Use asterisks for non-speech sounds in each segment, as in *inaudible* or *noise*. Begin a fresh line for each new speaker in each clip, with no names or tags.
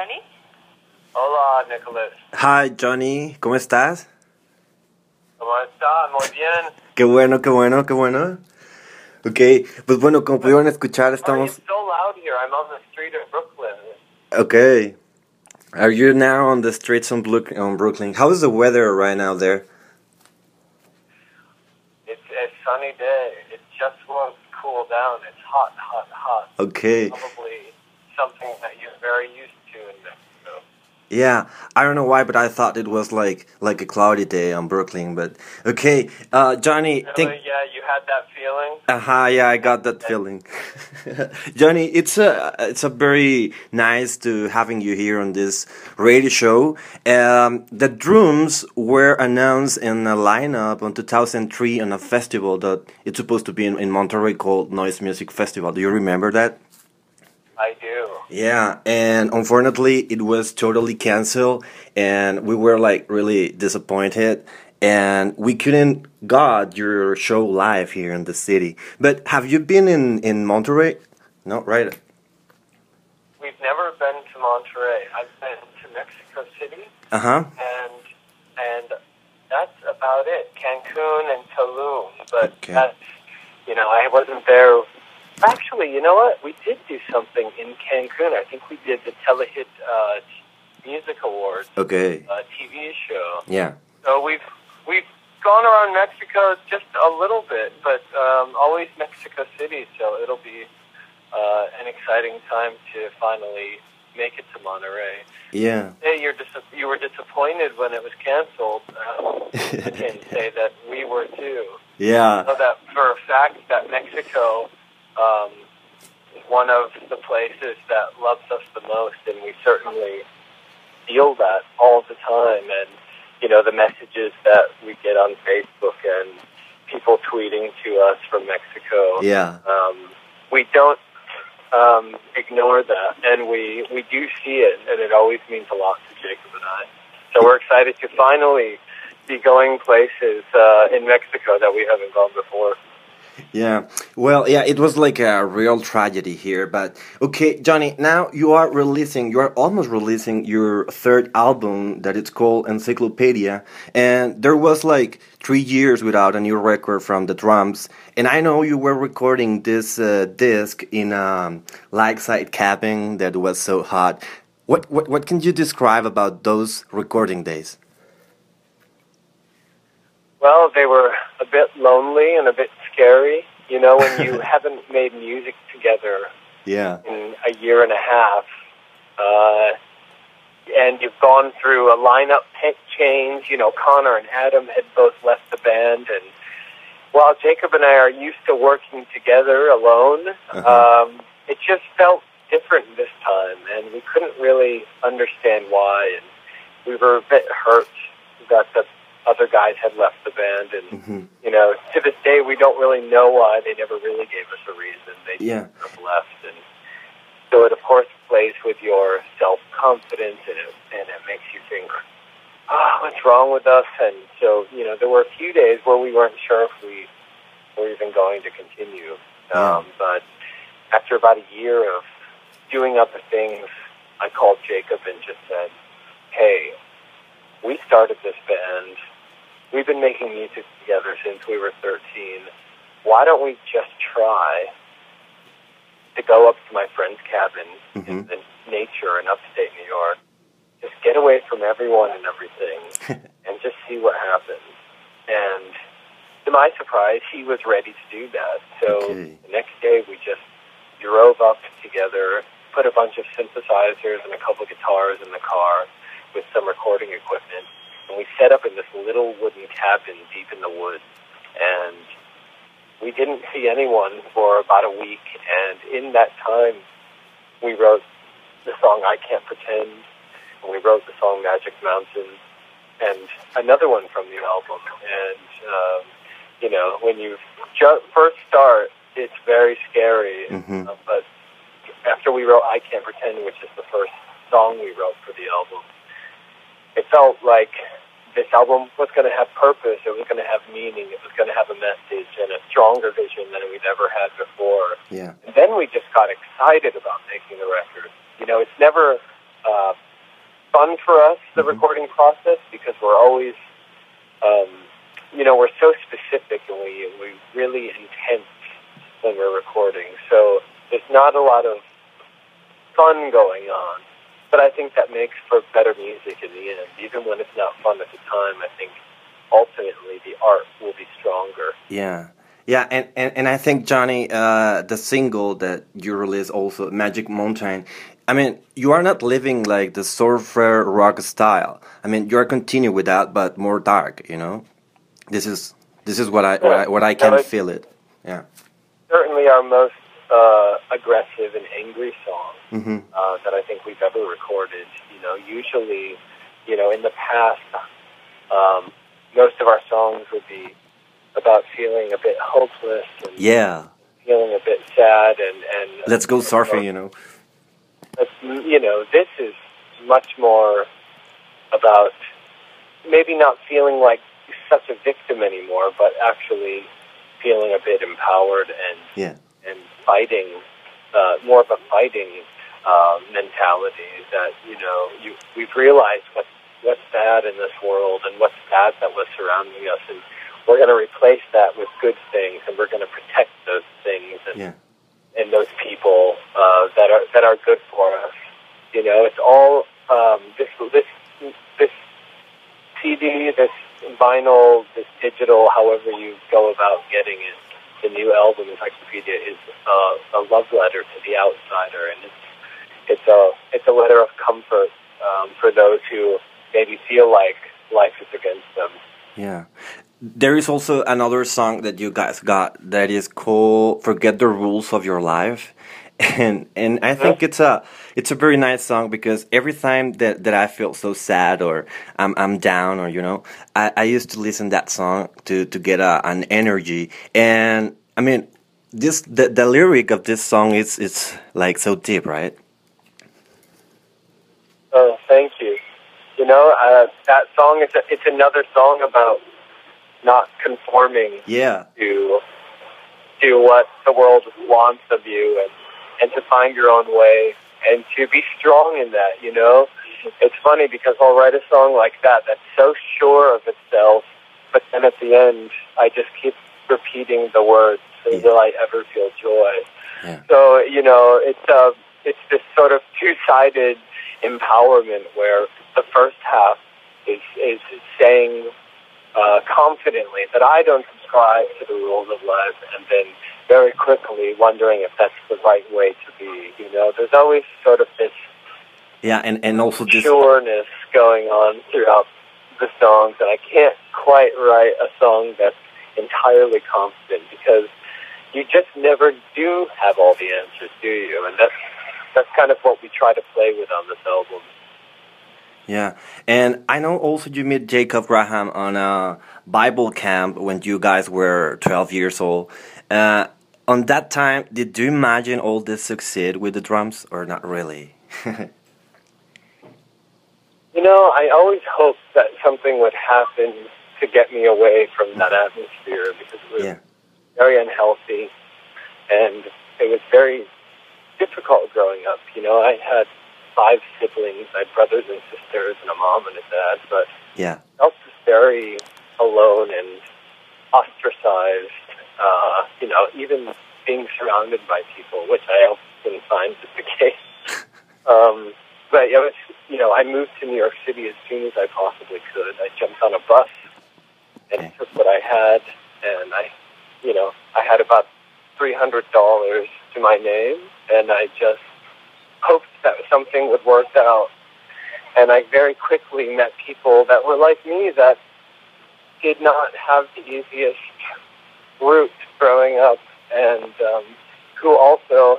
Jonny?
Hola, Nicholas.
Hi, Jonny. ¿Cómo estás?
¿Cómo estás? Muy bien.
Qué bueno, qué bueno, qué bueno. Ok, pues bueno, como pudieron escuchar, estamos...
it's so loud here. I'm on the street of Brooklyn.
Okay. Are you now on the streets on, Blu- on Brooklyn? How is the weather right now there?
It's a sunny day. It just won't cool down. It's hot, hot, hot.
Okay.
Probably something that you're very used to in Mexico.
Yeah, I don't know why, but I thought it was like like a cloudy day on Brooklyn. But okay, uh,
Jonny,
think.
yeah, you had that feeling?
Uh-huh, yeah, I got that feeling. *laughs* Jonny, it's a it's a very nice to having you here on this radio show. Um, the drums were announced in a lineup on 2003 on a festival that it's supposed to be in, in Monterrey called Noise Music Festival. Do you remember that?
I do.
Yeah, and unfortunately, it was totally canceled, and we were like really disappointed, and we couldn't got your show live here in the city. But have you been in in Monterrey? No, right?
We've never been to Monterrey. I've been to Mexico City,
Uh huh.
and and that's about it. Cancun and Tulum, but
Okay.
that's you know I wasn't there. Actually, you know what? We did do something in Cancun. I think we did the Telehit uh, Music Awards
Okay.
uh, TV show.
Yeah.
So we've we've gone around Mexico just a little bit, but um, always Mexico City. So it'll be uh, an exciting time to finally make it to Monterrey.
Yeah.
Hey, you're dis- you were disappointed when it was canceled. Um, I can say that we were too.
Yeah.
So that for a fact that Mexico um, one of the places that loves us the most, and we certainly feel that all the time. And you know the messages that we get on Facebook and people tweeting to us from Mexico.
Yeah.
Um, we don't um, ignore that, and we we do see it, and it always means a lot to Jacob and I. So we're excited to finally be going places uh, in Mexico that we haven't gone before.
Yeah. Well, yeah, it was like a real tragedy here. But okay, Jonny, now you are releasing, you are almost releasing your third album that it's called Encyclopedia. And there was like three years without a new record from the drums. And I know you were recording this uh, disc in a lakeside cabin that was so hot. What, what, what can you describe about those recording days?
Well, they were a bit lonely and a bit scary. You know, when you *laughs* haven't made music together
Yeah.
in a year and a half, uh, and you've gone through a lineup change. You know, Connor and Adam had both left the band, and while Jacob and I are used to working together alone,
Uh-huh.
um, it just felt different this time, and we couldn't really understand why, and we were a bit hurt that the other guys had left the band, and
hmm
you know, to this day, we don't really know why they never really gave us a reason. They
Yeah.
just left, and so it of course plays with your self confidence, and it and it makes you think, ah, what's wrong with us? And so you know, there were a few days where we weren't sure if we were even going to continue.
Yeah.
Um, but after about a year of doing other things, I called Jacob and just said, "Hey, we started this band. We've been making music together since we were 13. Why don't we just try to go up to my friend's cabin in
Mhm.
the nature in upstate New York, just get away from everyone and everything, *laughs* and just see what happens? And to my surprise, he was ready to do that. So
Okay.
the next day, we just drove up together, put a bunch of synthesizers and a couple guitars in the car with some recording equipment, and we set up in this little wooden cabin deep in the woods. And we didn't see anyone for about a week, and in that time, we wrote the song "I Can't Pretend," and we wrote the song "Magic Mountain," and another one from the album. And um, you know, when you ju- first start, it's very scary.
Mhm.
Uh, but after we wrote "I Can't Pretend," which is the first song we wrote for the album, it felt like this album was going to have purpose. It was going to have meaning. It was going to have a message and a stronger vision than we'd ever had before.
Yeah.
And then we just got excited about making the record. You know, it's never uh, fun for us the mm-hmm. recording process because we're always, um, you know, we're so specific and we we really intense when we're recording. So there's not a lot of fun going on. But I think that makes for better music in the end. Even when it's not fun at the time, I think ultimately the art will be stronger.
Yeah. Yeah, and, and, and I think Jonny, uh, the single that you released also, Magic Mountain, I mean, you are not living like the surfer rock style. I mean, you are continuing with that, but more dark. You know, this is this is what I what I, what I can feel it. Yeah.
Certainly, our most uh, aggressive and angry song mm-hmm. uh, that I think we've ever recorded. You know, usually, you know, in the past, um, most of our songs would be about feeling a bit hopeless and
yeah,
feeling a bit sad and and
let's go surfing. You know,
you know, this is much more about maybe not feeling like such a victim anymore, but actually feeling a bit empowered and
yeah.
And fighting uh, more of a fighting uh, mentality that you know you we've realized what's what's bad in this world and what's bad that was surrounding us and we're going to replace that with good things and we're going to protect those things and
yeah.
and those people uh, that are that are good for us you know it's all um, this this this CD this vinyl this digital however you go about getting it the new album encyclopedia is uh, a love letter to the outsider and it's it's a it's a letter of comfort um, for those who maybe feel like life is against them.
Yeah. There is also another song that you guys got that is called "Forget the Rules of Your Life," *laughs* and and I think it's a it's a very nice song because every time that, that I feel so sad or I'm I'm down or you know I, I used to listen that song to to get a, an energy and I mean this the, the lyric of this song is it's like so deep right
Oh, thank you. You know, uh, that song is a, it's another song about not conforming
yeah.
to to what the world wants of you and and to find your own way and to be strong in that, you know? It's funny because I'll write a song like that that's so sure of itself, but then at the end I just keep repeating the words yeah. will I ever feel joy.
Yeah.
So, you know, it's uh it's this sort of two sided empowerment where the first half is, is saying uh, confidently that I don't subscribe to the rules of life and then very quickly wondering if that's the right way to be. You know, there's always sort of this
yeah, and, and also this
sureness going on throughout the songs, and I can't quite write a song that's entirely confident because you just never do have all the answers, do you? And that's that's kind of what we try to play with on this album.
Yeah, and I know also you met Jacob Graham on a Bible camp when you guys were 12 years old. Uh, on that time, did you imagine all this succeed with the drums, or not really? *laughs*
you know, I always hoped that something would happen to get me away from that atmosphere because it was
yeah.
very unhealthy, and it was very difficult growing up. You know, I had five siblings. I had brothers and sisters and a mom and a dad, but
yeah,
I felt very alone and ostracized. Uh, you know, even being surrounded by people, which I often find is the case. *laughs* um, but it was, you know, I moved to New York City as soon as I possibly could. I jumped on a bus and okay. took what I had, and I, you know, I had about three hundred dollars to my name, and I just hoped that something would work out. And I very quickly met people that were like me that did not have the easiest route growing up, and um, who also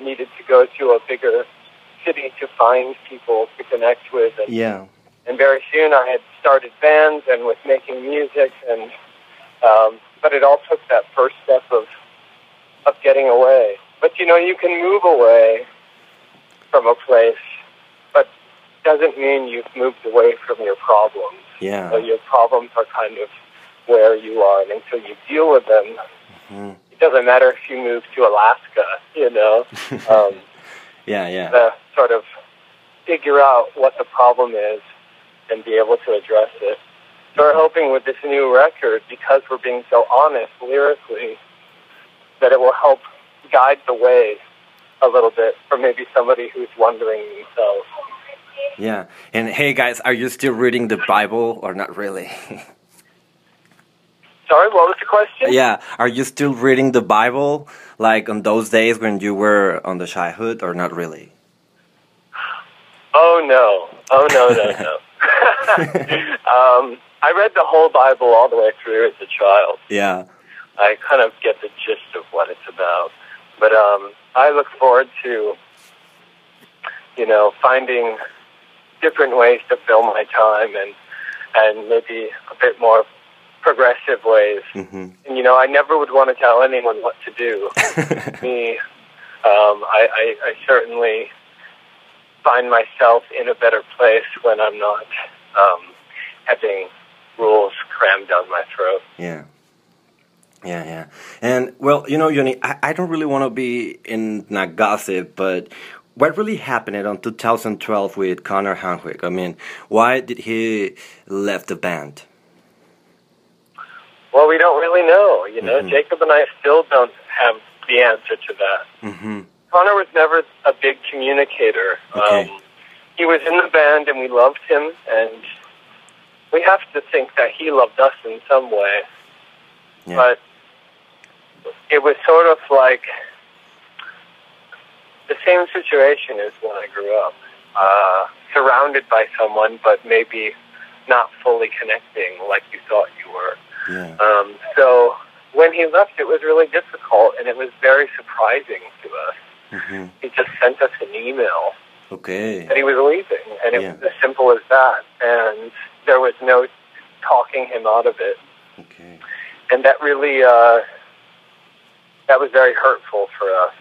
needed to go to a bigger city to find people to connect with. And,
yeah.
And very soon I had started bands and was making music, and um, but it all took that first step of of getting away. But you know, you can move away from a place, but doesn't mean you've moved away from your problems.
Yeah.
So your problems are kind of where you are, and until you deal with them, mm-hmm. it doesn't matter if you move to Alaska. You know. *laughs*
Um, yeah, yeah.
The sort of figure out what the problem is and be able to address it. So we're hoping with this new record, because we're being so honest lyrically, that it will help guide the way a little bit for maybe somebody who's wondering themselves.
Yeah. And hey, guys, are you still reading the Bible or not really? *laughs*
Sorry, what was the question?
yeah. Are you still reading the Bible like on those days when you were on the childhood or not really?
Oh, no. Oh, no, no, no. *laughs* *laughs* um, I read the whole Bible all the way through as a child.
Yeah.
I kind of get the gist of what it's about. But um, I look forward to, you know, finding different ways to fill my time and and maybe a bit more progressive ways.
Mm-hmm.
And you know, I never would want to tell anyone what to do. *laughs* Me, um, I, I, I certainly find myself in a better place when I'm not um, having rules crammed down my throat.
Yeah. Yeah, yeah. And, well, you know, Jonny, I, I don't really want to be in a gossip, but what really happened in 2012 with Connor Hanwick? I mean, why did he left the band?
Well, we don't really know. You know,
Mhm.
Jacob and I still don't have the answer to that.
Mm-hmm.
Connor was never a big communicator.
Okay.
Um, he was in the band and we loved him, and we have to think that he loved us in some way.
Yeah.
But it was sort of like the same situation as when I grew up. Uh, surrounded by someone, but maybe not fully connecting like you thought you were.
Yeah.
Um, so when he left, it was really difficult, and it was very surprising to us.
Mm-hmm.
He just sent us an email
Okay.
that he was leaving, and it
Yeah.
was as simple as that. And there was no talking him out of it,
Okay.
and that really uh, that was very hurtful for us.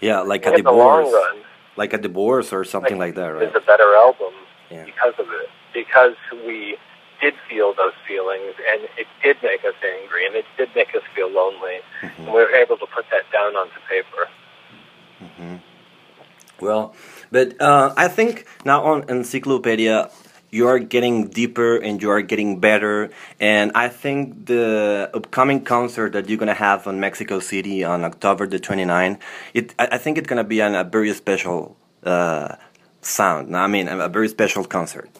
Yeah, like a
in the long
divorce.
run,
Like a divorce or something like, that, right?
is a better album
Yeah.
because of it, because we did feel those feelings, and it did make us angry, and it did make us feel lonely,
Mm-hmm.
and we were able to put that down onto paper.
Well, but uh, I think now on Encyclopedia, you are getting deeper and you are getting better. And I think the upcoming concert that you're gonna have on Mexico City on October the 29th, it I I think it's gonna be an, a very special uh, sound. I mean, a very special concert.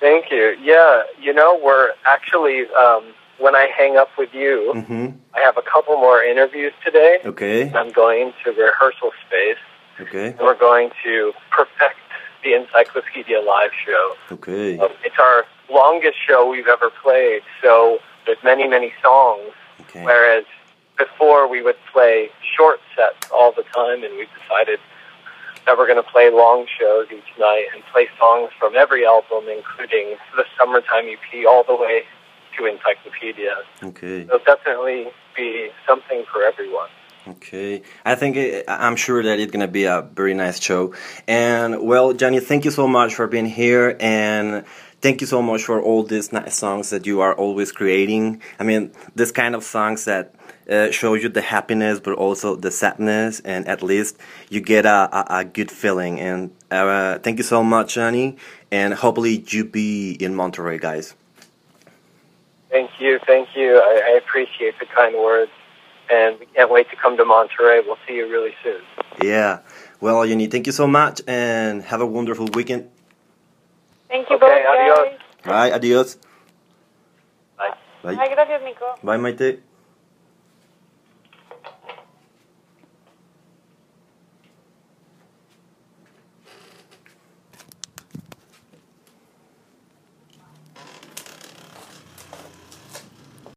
Thank you. Yeah, you know, we're actually um, when I hang up with you,
Mm-hmm.
I have a couple more interviews today.
Okay.
I'm going to rehearsal space,
Okay.
and we're going to perfect the Encyclopedia Live show.
Okay.
Um, it's our longest show we've ever played, so there's many, many songs.
Okay.
Whereas before we would play short sets all the time, and we've decided that we're going to play long shows each night and play songs from every album, including the Summertime EP, all the way to Encyclopedia.
Okay.
There'll definitely be something for everyone.
Okay, I think I'm sure that it's gonna be a very nice show. And well, Jonny, thank you so much for being here, and thank you so much for all these nice songs that you are always creating. I mean, this kind of songs that uh, show you the happiness, but also the sadness, and at least you get a, a, a good feeling. And uh, thank you so much, Jonny, and hopefully you be in Monterrey, guys.
Thank you, thank you. I, I appreciate the kind words, and we can't wait to come to Monterrey. We'll see you really soon.
Yeah. Well, Jonny, thank you so much, and have a wonderful weekend.
Thank you
Okay,
both,
adios.
Bye, adios.
Bye.
Bye.
Ay, gracias, Nico.
Bye, Maite.